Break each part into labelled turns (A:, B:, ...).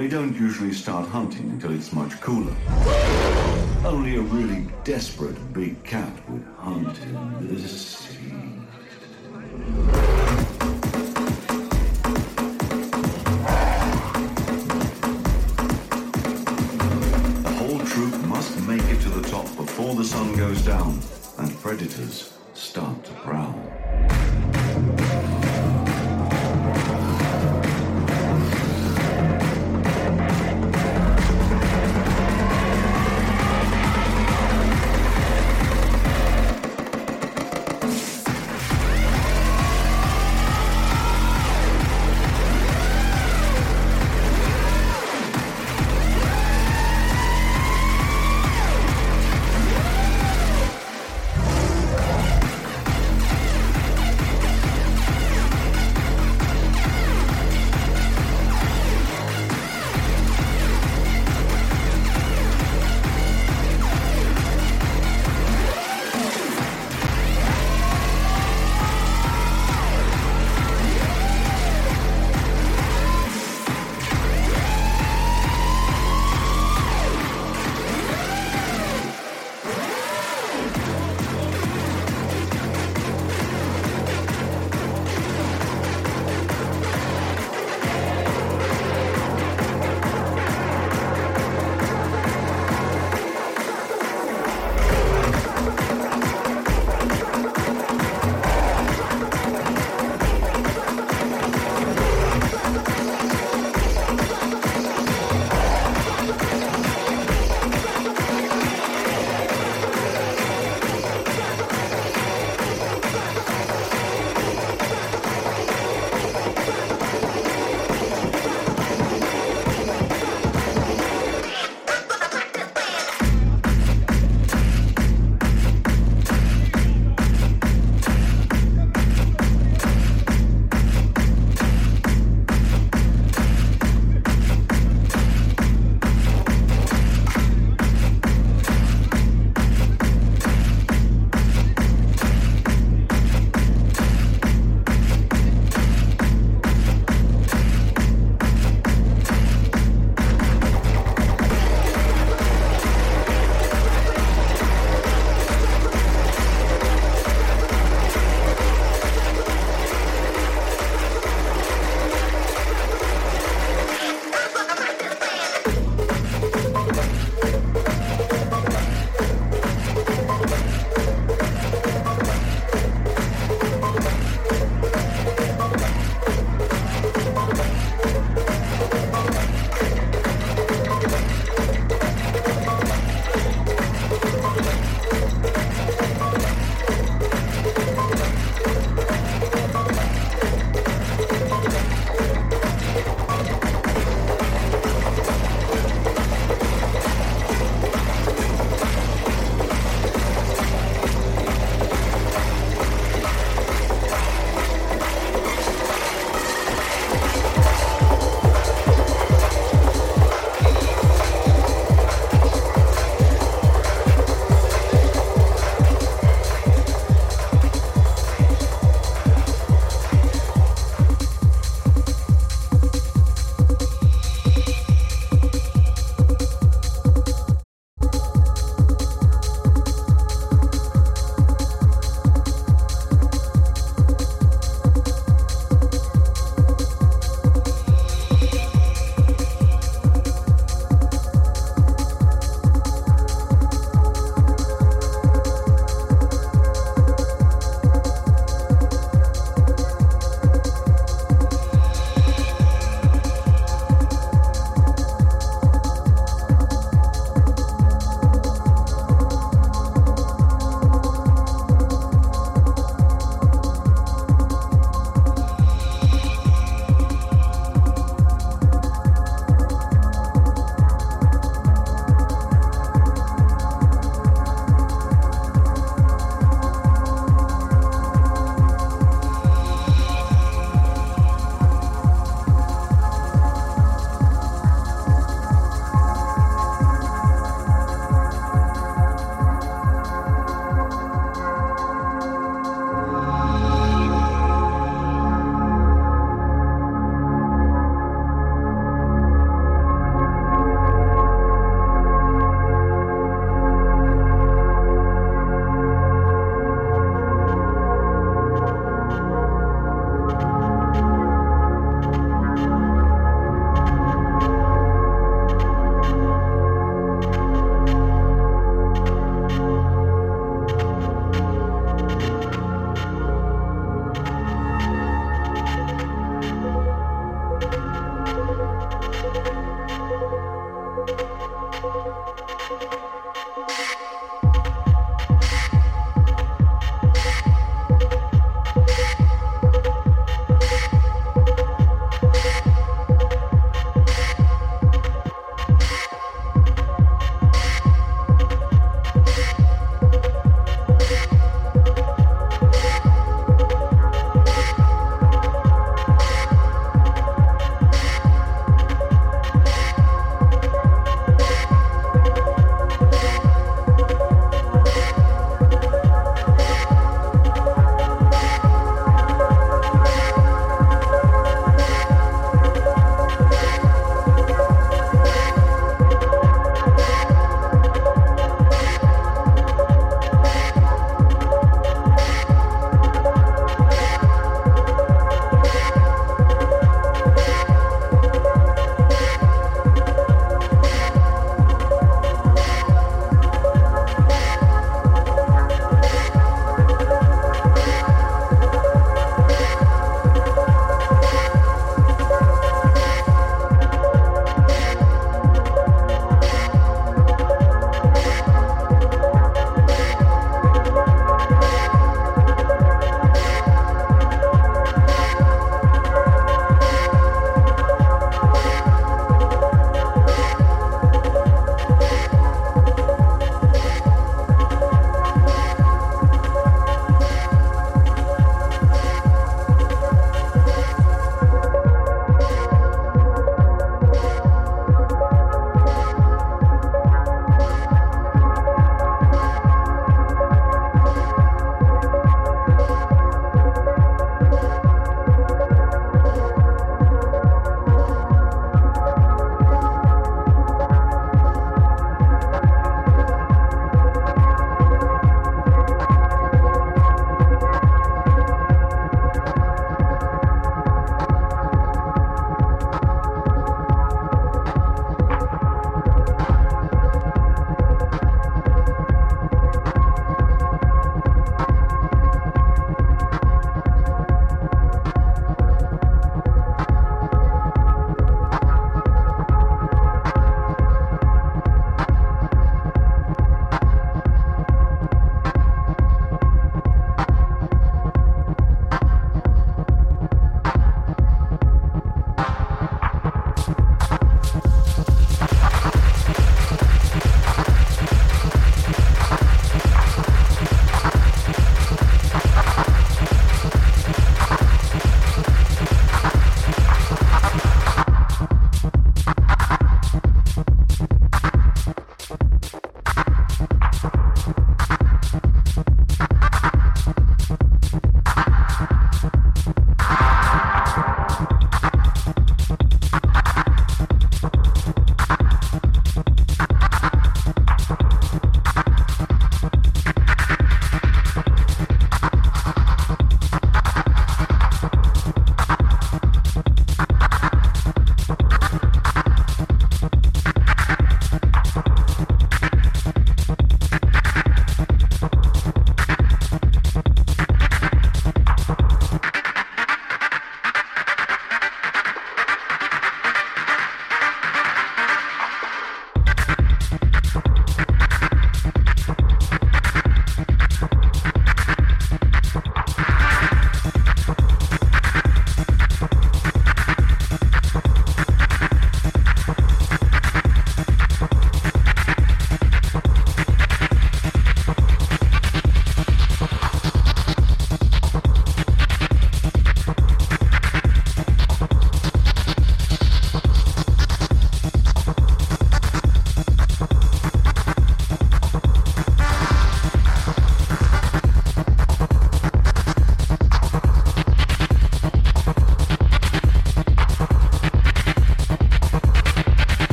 A: They don't usually start hunting until it's much cooler. Only a really desperate big cat would hunt in this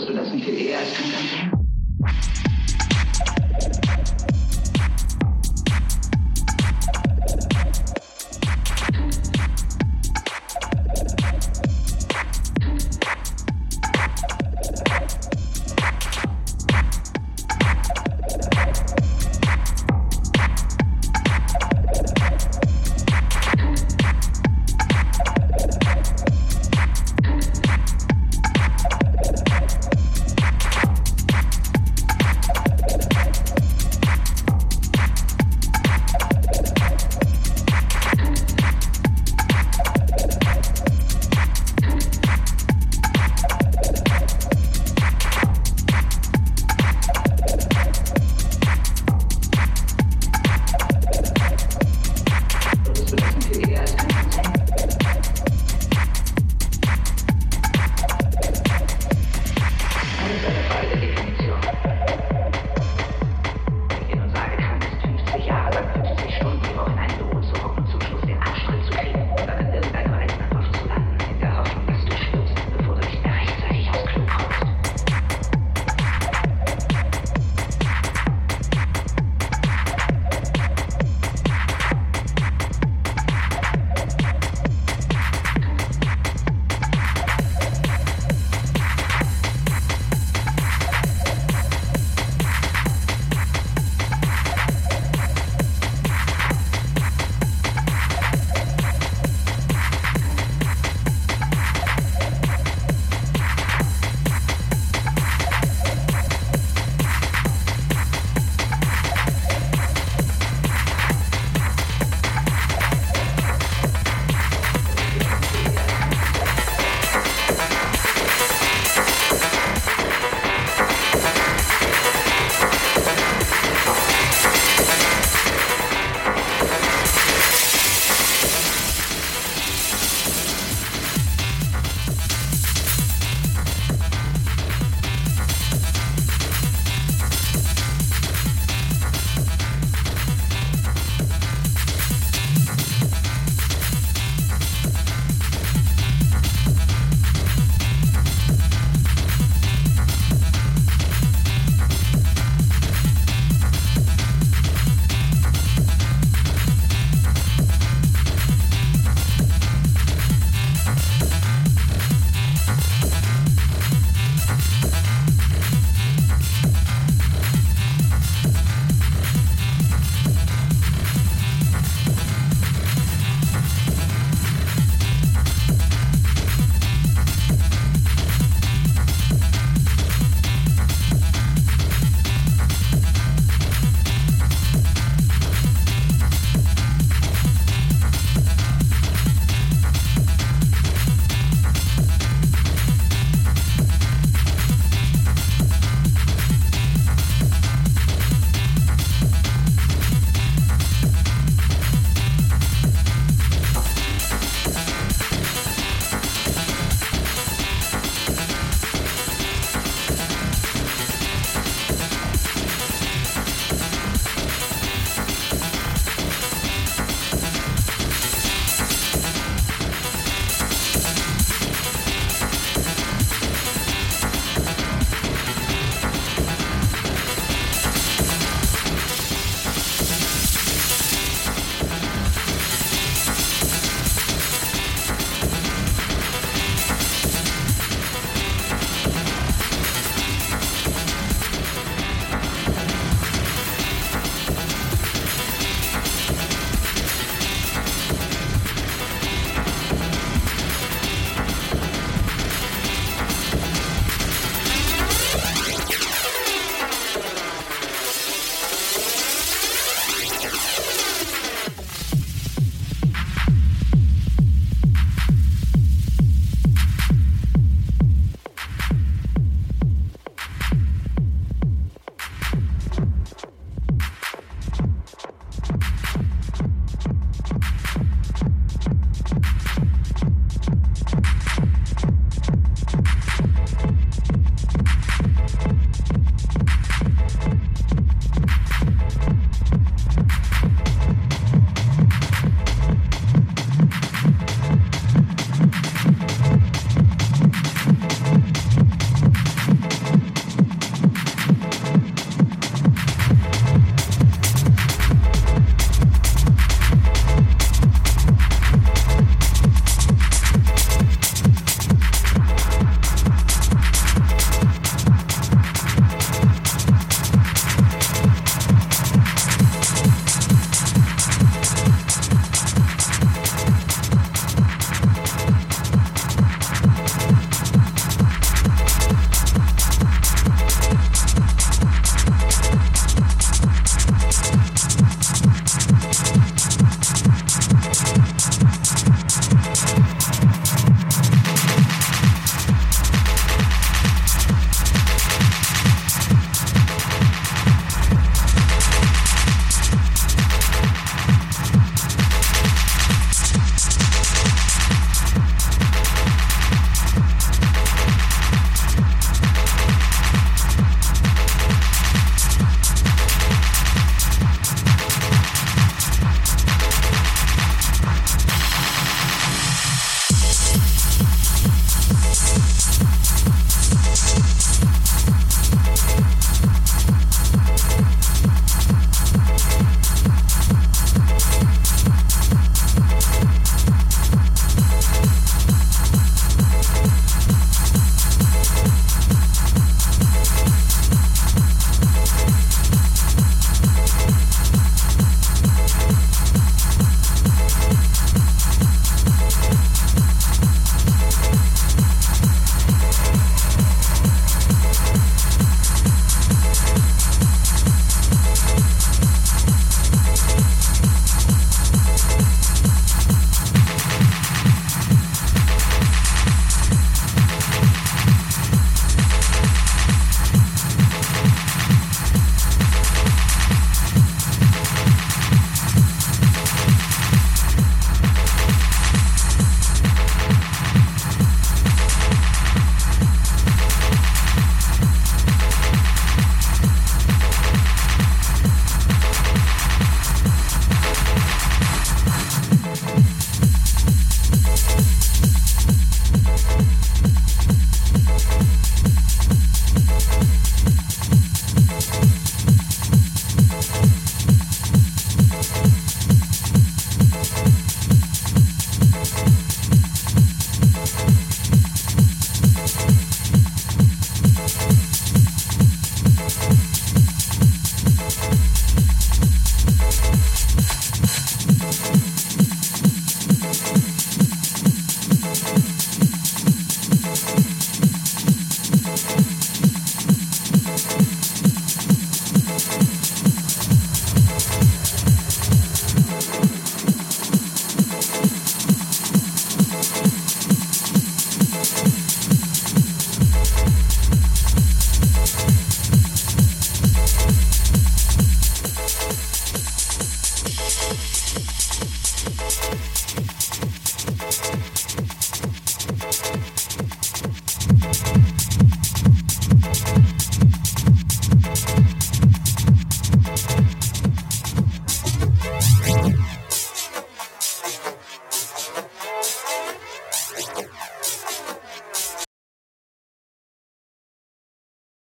B: Würdest du das nicht viel eher als ganz,